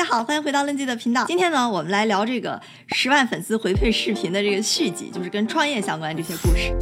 大家好，欢迎回到论记的频道。今天呢，我们来聊这个十万粉丝回馈视频的这个续集，就是跟创业相关这些故事。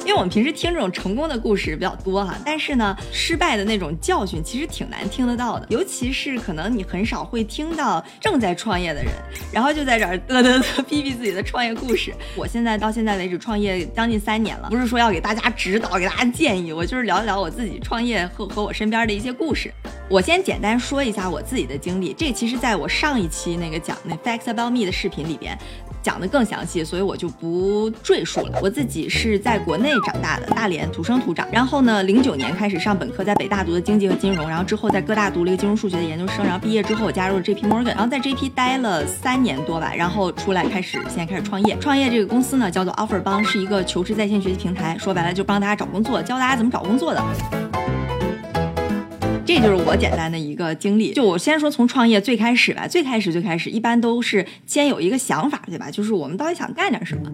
因为我们平时听这种成功的故事比较多哈，但是呢，失败的那种教训其实挺难听得到的，尤其是可能你很少会听到正在创业的人，然后就在这儿嘚嘚嘚逼逼自己的创业故事。我现在到现在为止创业将近三年了，不是说要给大家指导、给大家建议，我就是聊一聊我自己创业和和我身边的一些故事。我先简单说一下我自己的经历，这其实在我上一期那个讲那 Facts About Me 的视频里边讲的更详细，所以我就不赘述了。我自己是在国内长大的，大连土生土长。然后呢，零九年开始上本科，在北大读的经济和金融，然后之后在哥大读了一个金融数学的研究生。然后毕业之后，我加入了 JP Morgan，然后在 JP 待了三年多吧，然后出来开始现在开始创业。创业这个公司呢叫做 Offer 帮，是一个求职在线学习平台，说白了就帮大家找工作，教大家怎么找工作的。这就是我简单的一个经历。就我先说从创业最开始吧，最开始最开始一般都是先有一个想法，对吧？就是我们到底想干点什么。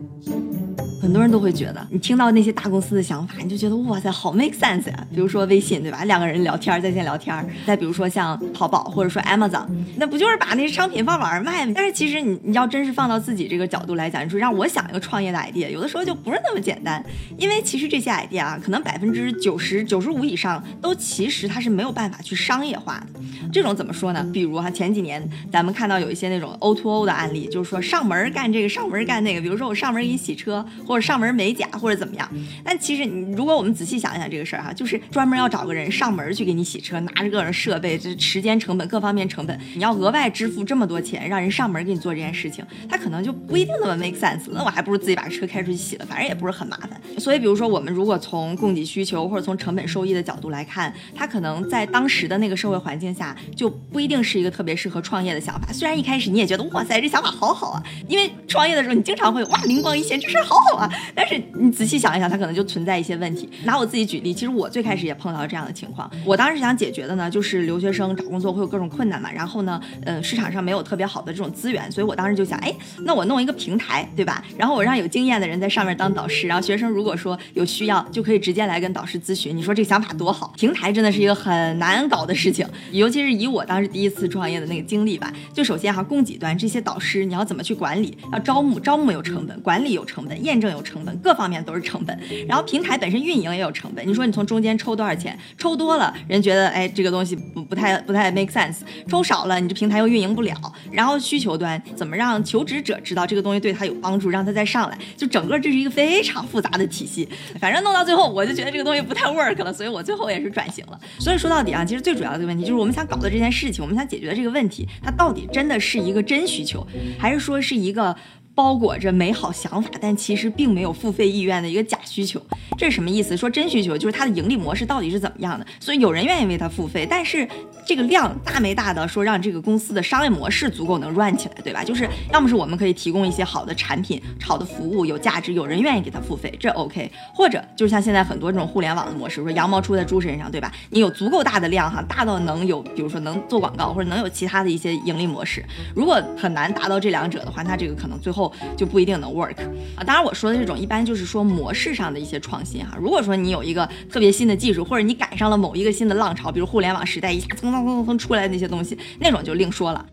很多人都会觉得，你听到那些大公司的想法，你就觉得哇塞，好 make sense 呀。比如说微信，对吧？两个人聊天，在线聊天。再比如说像淘宝或者说 Amazon，那不就是把那些商品放网上卖吗？但是其实你你要真是放到自己这个角度来讲，你说让我想一个创业的 idea，有的时候就不是那么简单。因为其实这些 idea 啊，可能百分之九十九十五以上都其实它是没有办法去商业化的。这种怎么说呢？比如哈，前几年咱们看到有一些那种 O to O 的案例，就是说上门干这个，上门干那个。比如说我上门给你洗车，或上门美甲，或者怎么样。但其实你如果我们仔细想一想这个事儿哈，就是专门要找个人上门去给你洗车，拿着各种设备，这时间成本各方面成本，你要额外支付这么多钱，让人上门给你做这件事情，他可能就不一定那么 make sense。那我还不如自己把车开出去洗了，反正也不是很麻烦。所以比如说我们如果从供给需求或者从成本收益的角度来看，它可能在当时的那个社会环境下就不一定是一个特别适合创业的想法。虽然一开始你也觉得哇塞这想法好好啊，因为创业的时候你经常会哇灵光一现，这事儿好好啊。但是你仔细想一想，它可能就存在一些问题。拿我自己举例，其实我最开始也碰到这样的情况。我当时想解决的呢，就是留学生找工作会有各种困难嘛，然后呢，嗯，市场上没有特别好的这种资源，所以我当时就想，哎，那我弄一个平台，对吧？然后我让有经验的人在上面当导师，然后学生如果说有需要，就可以直接来跟导师咨询。你说这个想法多好？平台真的是一个很难搞的事情，尤其是以我当时第一次创业的那个经历吧。就首先哈，供给端这些导师你要怎么去管理？要招募，招募有成本，管理有成本，验证有成本，各方面都是成本。然后平台本身运营也有成本。你说你从中间抽多少钱？抽多了，人觉得哎这个东西不不太不太 make sense；抽少了，你这平台又运营不了。然后需求端怎么让求职者知道这个东西对他有帮助，让他再上来？就整个这是一个非常复杂的体系。反正弄到最后，我就觉得这个东西不太 work 了，所以我最后也是转型了。所以说到底啊，其实最主要的问题就是我们想搞的这件事情，我们想解决的这个问题，它到底真的是一个真需求，还是说是一个？包裹着美好想法，但其实并没有付费意愿的一个假需求，这是什么意思？说真需求就是它的盈利模式到底是怎么样的？所以有人愿意为它付费，但是这个量大没大的说让这个公司的商业模式足够能 run 起来，对吧？就是要么是我们可以提供一些好的产品、好的服务，有价值，有人愿意给他付费，这 OK。或者就像现在很多这种互联网的模式，说羊毛出在猪身上，对吧？你有足够大的量哈，大到能有，比如说能做广告，或者能有其他的一些盈利模式。如果很难达到这两者的话，那这个可能最后。就不一定能 work 啊！当然我说的这种一般就是说模式上的一些创新哈。如果说你有一个特别新的技术，或者你赶上了某一个新的浪潮，比如互联网时代一下蹭蹭蹭蹭蹭出来的那些东西，那种就另说了。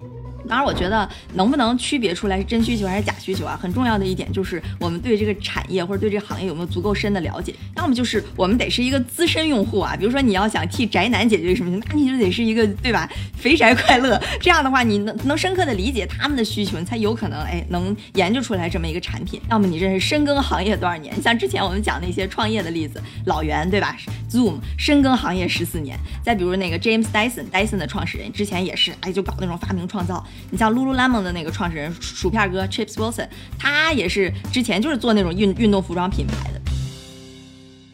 当然，我觉得能不能区别出来是真需求还是假需求啊？很重要的一点就是我们对这个产业或者对这个行业有没有足够深的了解。要么就是我们得是一个资深用户啊，比如说你要想替宅男解决什么，那你就得是一个对吧？肥宅快乐这样的话，你能能深刻的理解他们的需求，你才有可能哎能研究出来这么一个产品。要么你这是深耕行业多少年？像之前我们讲那些创业的例子，老袁对吧？Zoom 深耕行业十四年。再比如那个 James Dyson，Dyson 的创始人之前也是哎就搞那种发明创造。你像 Lululemon 的那个创始人薯片哥 Chips Wilson，他也是之前就是做那种运运动服装品牌的。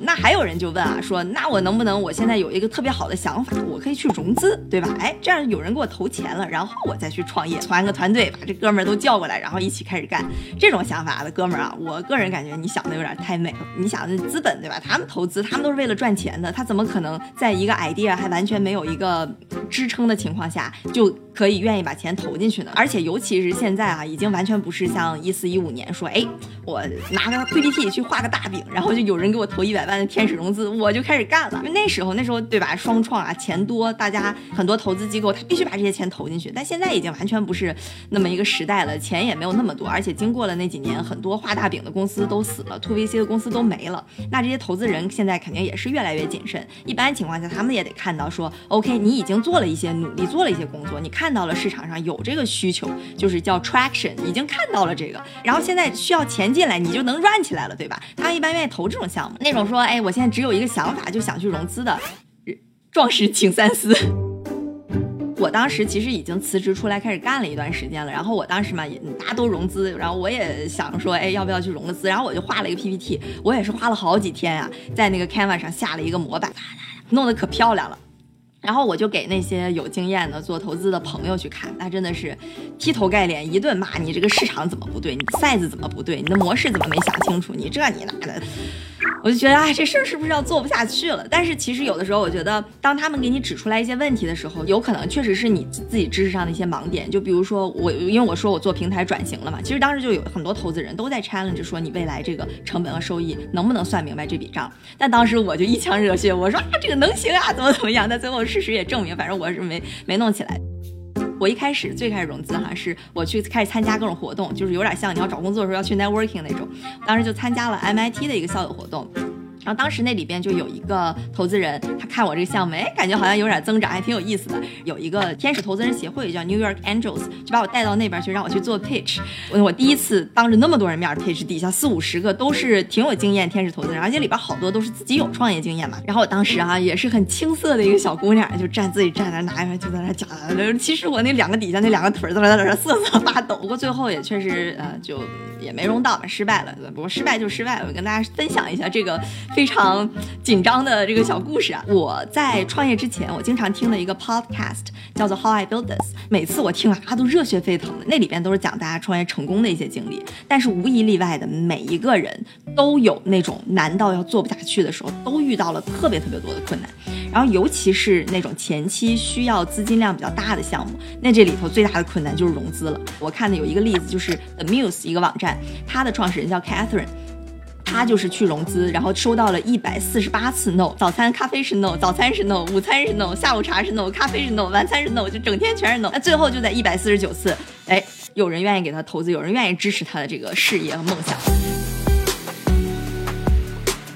那还有人就问啊，说那我能不能我现在有一个特别好的想法，我可以去融资，对吧？哎，这样有人给我投钱了，然后我再去创业，团个团队，把这哥们儿都叫过来，然后一起开始干。这种想法的哥们儿啊，我个人感觉你想的有点太美了。你想资本对吧？他们投资，他们都是为了赚钱的，他怎么可能在一个 idea 还完全没有一个支撑的情况下就？可以愿意把钱投进去呢，而且尤其是现在啊，已经完全不是像一四一五年说，哎，我拿个 PPT 去画个大饼，然后就有人给我投一百万。的天使融资，我就开始干了。因为那时候那时候对吧，双创啊，钱多，大家很多投资机构他必须把这些钱投进去。但现在已经完全不是那么一个时代了，钱也没有那么多，而且经过了那几年，很多画大饼的公司都死了，to VC 的公司都没了。那这些投资人现在肯定也是越来越谨慎。一般情况下，他们也得看到说，OK，你已经做了一些努力，做了一些工作，你看到了市场上有这个需求，就是叫 traction，已经看到了这个，然后现在需要钱进来，你就能 run 起来了，对吧？他们一般愿意投这种项目。那种说，哎，我现在只有一个想法，就想去融资的，壮士请三思。我当时其实已经辞职出来开始干了一段时间了，然后我当时嘛，也大家都融资，然后我也想说，哎，要不要去融个资？然后我就画了一个 PPT，我也是花了好几天啊，在那个 Canva 上下了一个模板，弄得可漂亮了。然后我就给那些有经验的做投资的朋友去看，那真的是劈头盖脸一顿骂你这个市场怎么不对，你 size 怎么不对，你的模式怎么没想清楚，你这你那的。我就觉得，哎，这事儿是不是要做不下去了？但是其实有的时候，我觉得，当他们给你指出来一些问题的时候，有可能确实是你自己知识上的一些盲点。就比如说我，因为我说我做平台转型了嘛，其实当时就有很多投资人都在 challenge 说你未来这个成本和收益能不能算明白这笔账。但当时我就一腔热血，我说啊，这个能行啊，怎么怎么样？但最后事实也证明，反正我是没没弄起来。我一开始最开始融资哈，是我去开始参加各种活动，就是有点像你要找工作的时候要去 networking 那种。当时就参加了 MIT 的一个校友活动。然后当时那里边就有一个投资人，他看我这个项目，哎，感觉好像有点增长，还挺有意思的。有一个天使投资人协会叫 New York Angels，就把我带到那边去，让我去做 pitch。我我第一次当着那么多人面 pitch，底下四五十个都是挺有经验天使投资人，而且里边好多都是自己有创业经验嘛。然后我当时啊也是很青涩的一个小姑娘，就站自己站那拿一就在那讲。其实我那两个底下那两个腿都在那瑟瑟发抖。不过最后也确实呃就也没融到嘛，失败了。不过失败就失败了，我跟大家分享一下这个。非常紧张的这个小故事啊！我在创业之前，我经常听的一个 podcast 叫做 How I Build This。每次我听了啊，都热血沸腾的。那里边都是讲大家创业成功的一些经历，但是无一例外的，每一个人都有那种难到要做不下去的时候，都遇到了特别特别多的困难。然后尤其是那种前期需要资金量比较大的项目，那这里头最大的困难就是融资了。我看的有一个例子，就是 The Muse 一个网站，它的创始人叫 Catherine。他就是去融资，然后收到了一百四十八次 no，早餐咖啡是 no，早餐是 no，午餐是 no，下午茶是 no，咖啡是 no，晚餐是 no，就整天全是 no。那最后就在一百四十九次，哎，有人愿意给他投资，有人愿意支持他的这个事业和梦想。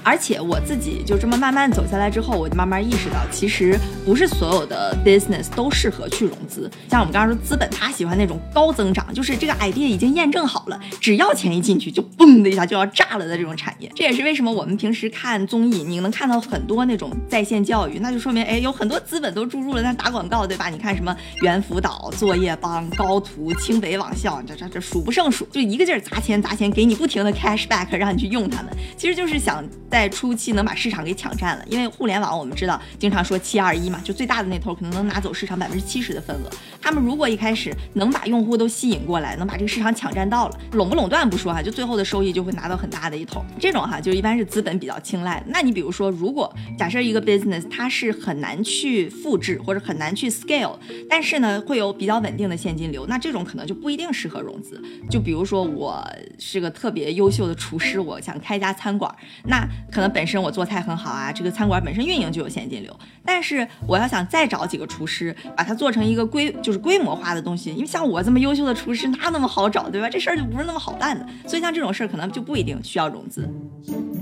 而且我自己就这么慢慢走下来之后，我就慢慢意识到，其实不是所有的 business 都适合去融资。像我们刚刚说，资本他喜欢那种高增长，就是这个 idea 已经验证好了，只要钱一进去就嘣的一下就要炸了的这种产业。这也是为什么我们平时看综艺，你能看到很多那种在线教育，那就说明哎，有很多资本都注入了，那打广告，对吧？你看什么猿辅导、作业帮、高途、清北网校，这这这数不胜数，就一个劲儿砸钱砸钱，给你不停的 cash back，让你去用它们，其实就是想。在初期能把市场给抢占了，因为互联网我们知道经常说七二一嘛，就最大的那头可能能拿走市场百分之七十的份额。他们如果一开始能把用户都吸引过来，能把这个市场抢占到了，垄不垄断不说哈，就最后的收益就会拿到很大的一头。这种哈就一般是资本比较青睐。那你比如说，如果假设一个 business 它是很难去复制或者很难去 scale，但是呢会有比较稳定的现金流，那这种可能就不一定适合融资。就比如说我是个特别优秀的厨师，我想开家餐馆，那。可能本身我做菜很好啊，这个餐馆本身运营就有现金流。但是我要想再找几个厨师，把它做成一个规就是规模化的东西，因为像我这么优秀的厨师哪那么好找，对吧？这事儿就不是那么好办的。所以像这种事儿可能就不一定需要融资。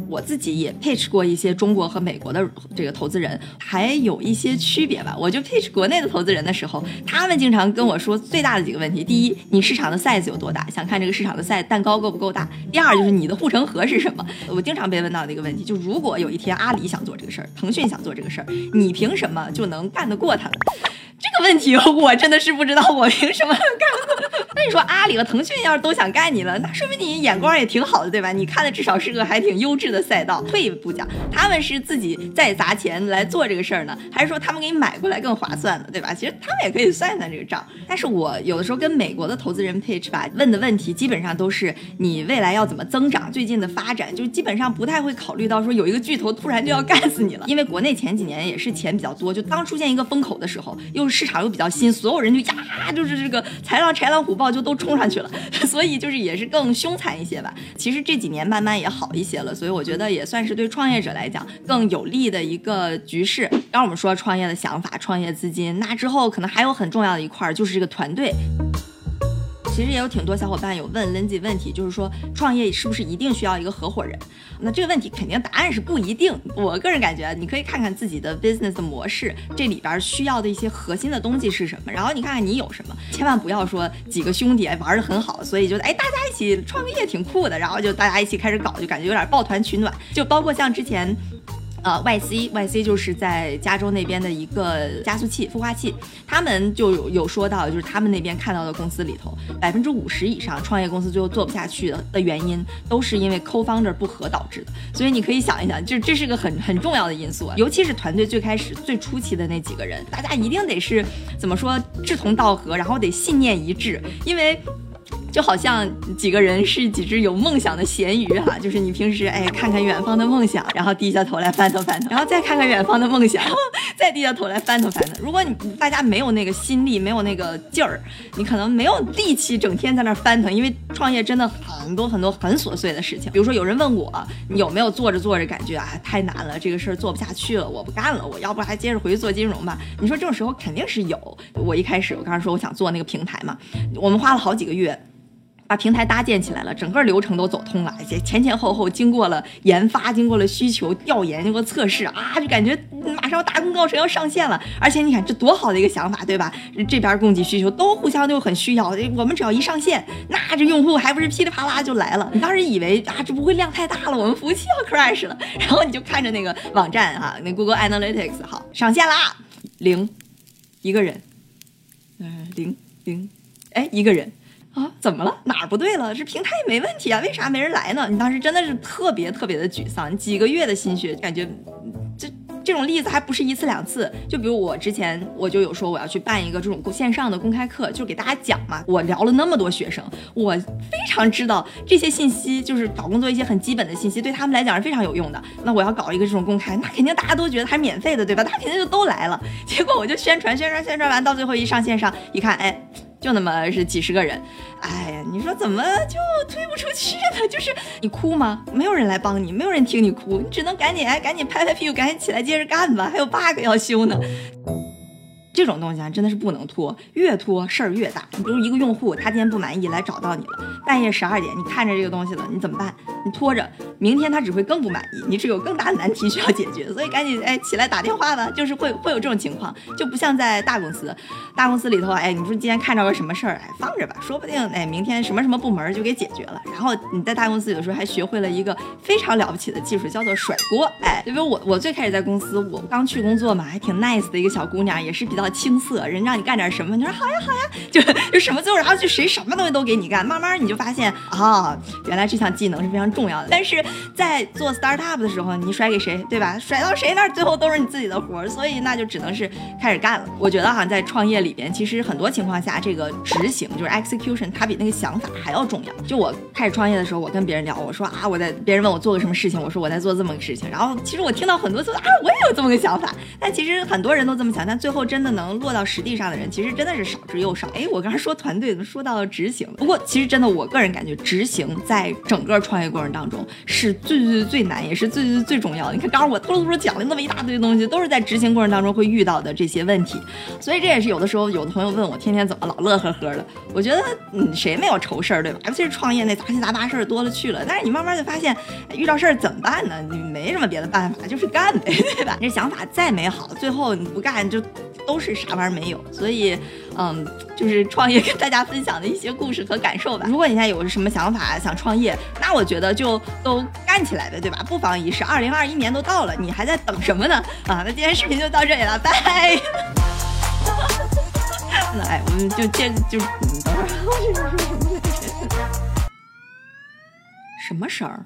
我自己也 pitch 过一些中国和美国的这个投资人，还有一些区别吧。我就 pitch 国内的投资人的时候，他们经常跟我说最大的几个问题：第一，你市场的 size 有多大？想看这个市场的 size 蛋糕够不够大？第二，就是你的护城河是什么？我经常被问到的一个问，就如果有一天阿里想做这个事儿，腾讯想做这个事儿，你凭什么就能干得过他们？这个问题 我真的是不知道，我凭什么干？那你说阿里和腾讯要是都想干你了，那说明你眼光也挺好的，对吧？你看的至少是个还挺优质的赛道。退一步讲，他们是自己在砸钱来做这个事儿呢，还是说他们给你买过来更划算呢？对吧？其实他们也可以算算这个账。但是我有的时候跟美国的投资人 pitch 吧，问的问题基本上都是你未来要怎么增长，最近的发展，就基本上不太会考虑到说有一个巨头突然就要干死你了。因为国内前几年也是钱比较多，就当出现一个风口的时候，又市场又比较新，所有人就呀，就是这个豺狼豺狼虎豹就都冲上去了，所以就是也是更凶残一些吧。其实这几年慢慢也好一些了，所以我觉得也算是对创业者来讲更有利的一个局势。刚我们说创业的想法、创业资金，那之后可能还有很重要的一块就是这个团队。其实也有挺多小伙伴有问 Lindsay 问题，就是说创业是不是一定需要一个合伙人？那这个问题肯定答案是不一定。我个人感觉，你可以看看自己的 business 模式，这里边需要的一些核心的东西是什么，然后你看看你有什么，千万不要说几个兄弟玩的很好，所以就哎大家一起创个业挺酷的，然后就大家一起开始搞，就感觉有点抱团取暖。就包括像之前。呃，YC，YC 就是在加州那边的一个加速器、孵化器，他们就有有说到，就是他们那边看到的公司里头，百分之五十以上创业公司最后做不下去的的原因，都是因为 co-founder 不合导致的。所以你可以想一想，就这是个很很重要的因素啊，尤其是团队最开始最初期的那几个人，大家一定得是怎么说志同道合，然后得信念一致，因为。就好像几个人是几只有梦想的咸鱼哈，就是你平时哎看看远方的梦想，然后低下头来翻腾翻腾，然后再看看远方的梦想，再低下头来翻腾翻腾。如果你大家没有那个心力，没有那个劲儿，你可能没有力气整天在那翻腾，因为创业真的很多很多很琐碎的事情。比如说有人问我，你有没有做着做着感觉啊太难了，这个事儿做不下去了，我不干了，我要不还接着回去做金融吧？你说这种时候肯定是有。我一开始我刚才说我想做那个平台嘛，我们花了好几个月。把平台搭建起来了，整个流程都走通了，而且前前后后经过了研发，经过了需求调研，经过测试啊，就感觉马上要大功告成，要上线了。而且你看这多好的一个想法，对吧？这边供给需求都互相都很需要，我们只要一上线，那这用户还不是噼里啪啦就来了？你当时以为啊，这不会量太大了，我们服务器要 crash 了，然后你就看着那个网站哈，那 Google Analytics 好上线啦，零一个人，嗯，零零，哎，一个人。啊，怎么了？哪儿不对了？这平台也没问题啊，为啥没人来呢？你当时真的是特别特别的沮丧，几个月的心血，感觉这这种例子还不是一次两次。就比如我之前我就有说我要去办一个这种线上的公开课，就给大家讲嘛。我聊了那么多学生，我非常知道这些信息，就是找工作一些很基本的信息，对他们来讲是非常有用的。那我要搞一个这种公开，那肯定大家都觉得还免费的，对吧？大家肯定就都来了。结果我就宣传宣传宣传完，到最后一上线上一看，哎。就那么是几十个人，哎呀，你说怎么就推不出去呢？就是你哭吗？没有人来帮你，没有人听你哭，你只能赶紧哎，赶紧拍拍屁股，赶紧起来接着干吧，还有 bug 要修呢。这种东西啊，真的是不能拖，越拖事儿越大。你比如一个用户，他今天不满意来找到你了，半夜十二点，你看着这个东西了，你怎么办？你拖着，明天他只会更不满意，你只有更大的难题需要解决，所以赶紧哎起来打电话吧。就是会会有这种情况，就不像在大公司，大公司里头哎，你说今天看着个什么事儿，哎放着吧，说不定哎明天什么什么部门就给解决了。然后你在大公司有的时候还学会了一个非常了不起的技术，叫做甩锅。哎，因为我 我最开始在公司，我刚去工作嘛，还挺 nice 的一个小姑娘，也是比较。青涩，人让你干点什么，你说好呀好呀，就就什么最后，然后就谁什么东西都给你干，慢慢你就发现啊，原来这项技能是非常重要的。但是在做 startup 的时候，你甩给谁，对吧？甩到谁那儿，最后都是你自己的活儿，所以那就只能是开始干了。我觉得哈，在创业里边，其实很多情况下，这个执行就是 execution，它比那个想法还要重要。就我开始创业的时候，我跟别人聊，我说啊，我在别人问我做个什么事情，我说我在做这么个事情。然后其实我听到很多次啊，我也有这么个想法，但其实很多人都这么想，但最后真的。能落到实地上的人，其实真的是少之又少。哎，我刚才说团队，说到了执行？不过其实真的，我个人感觉，执行在整个创业过程当中是最最最最难，也是最最最重要的。你看，刚刚我突噜突噜讲了那么一大堆东西，都是在执行过程当中会遇到的这些问题。所以这也是有的时候，有的朋友问我，天天怎么老乐呵呵的？我觉得，嗯，谁没有愁事儿，对吧？尤其是创业那杂七杂八事儿多了去了。但是你慢慢就发现，遇到事儿怎么办呢？你没什么别的办法，就是干呗，对吧？你这想法再美好，最后你不干就。都是啥玩意儿没有，所以，嗯，就是创业跟大家分享的一些故事和感受吧。如果你现在有什么想法想创业，那我觉得就都干起来呗，对吧？不妨一试。二零二一年都到了，你还在等什么呢？啊，那今天视频就到这里了，拜。那哎，我们就接就等会儿，什么声儿？